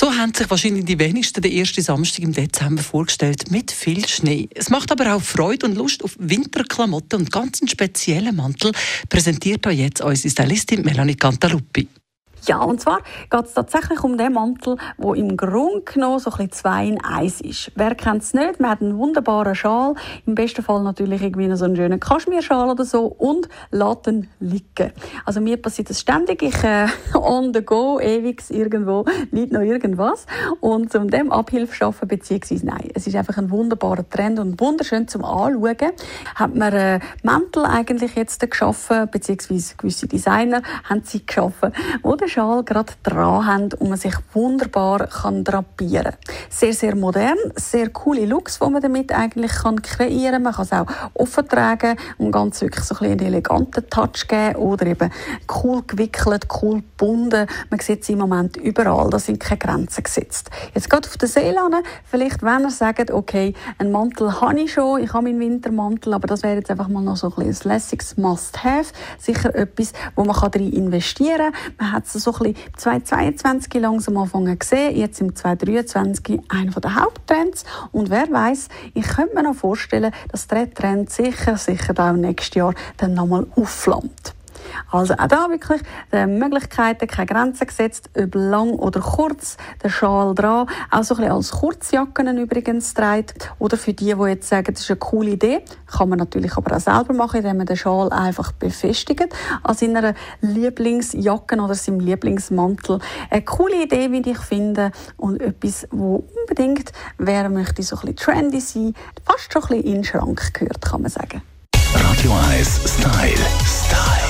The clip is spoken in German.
So haben sich wahrscheinlich die wenigsten den ersten Samstag im Dezember vorgestellt, mit viel Schnee. Es macht aber auch Freude und Lust auf Winterklamotten und ganz einen speziellen Mantel, präsentiert euch jetzt unsere Stylistin Melanie Cantaluppi. Ja, und zwar geht es tatsächlich um den Mantel, der im Grunde genommen so ein bisschen zwei in eins ist. Wer kennt es nicht? Man hat einen wunderbaren Schal, im besten Fall natürlich irgendwie so einen schönen Kaschmirschal oder so und lässt ihn liegen. Also mir passiert das ständig, ich äh, on the go, ewig irgendwo, nicht noch irgendwas. Und um dem Abhilfe schaffen, beziehungsweise nein, es ist einfach ein wunderbarer Trend und wunderschön zum Anschauen. Hat man äh, Mäntel eigentlich jetzt geschaffen, beziehungsweise gewisse Designer haben sie geschaffen, wo Schal gerade dran haben und man sich wunderbar kann drapieren kann. Sehr, sehr modern, sehr coole Looks, die man damit eigentlich kann kreieren kann. Man kann es auch offen tragen und ganz wirklich so ein einen eleganten Touch geben oder eben cool gewickelt, cool gebunden. Man sieht es im Moment überall, da sind keine Grenzen gesetzt. Jetzt geht auf den Seelan, vielleicht wenn ihr sagt, okay, einen Mantel habe ich schon, ich habe meinen Wintermantel, aber das wäre jetzt einfach mal noch so ein, ein lässiges Must-Have. Sicher etwas, wo man darin investieren kann. Man hat so ein bisschen 2022 langsam anfangen gesehen, jetzt im 2023 einer der Haupttrends. Und wer weiß, ich könnte mir noch vorstellen, dass der Trend sicher, sicher auch nächstes Jahr dann nochmal aufflammt. Also auch da wirklich die Möglichkeiten, keine Grenzen gesetzt, ob lang oder kurz, der Schal dran, auch so ein bisschen als Kurzjacken übrigens trägt. Oder für die, die jetzt sagen, das ist eine coole Idee, kann man natürlich aber auch selber machen, indem man den Schal einfach befestigt an seiner Lieblingsjacke oder seinem Lieblingsmantel. Eine coole Idee, wie ich finde, und etwas, wo unbedingt, wer möchte so ein bisschen trendy sein, fast schon ein bisschen in den Schrank gehört, kann man sagen. Radio 1 Style. Style.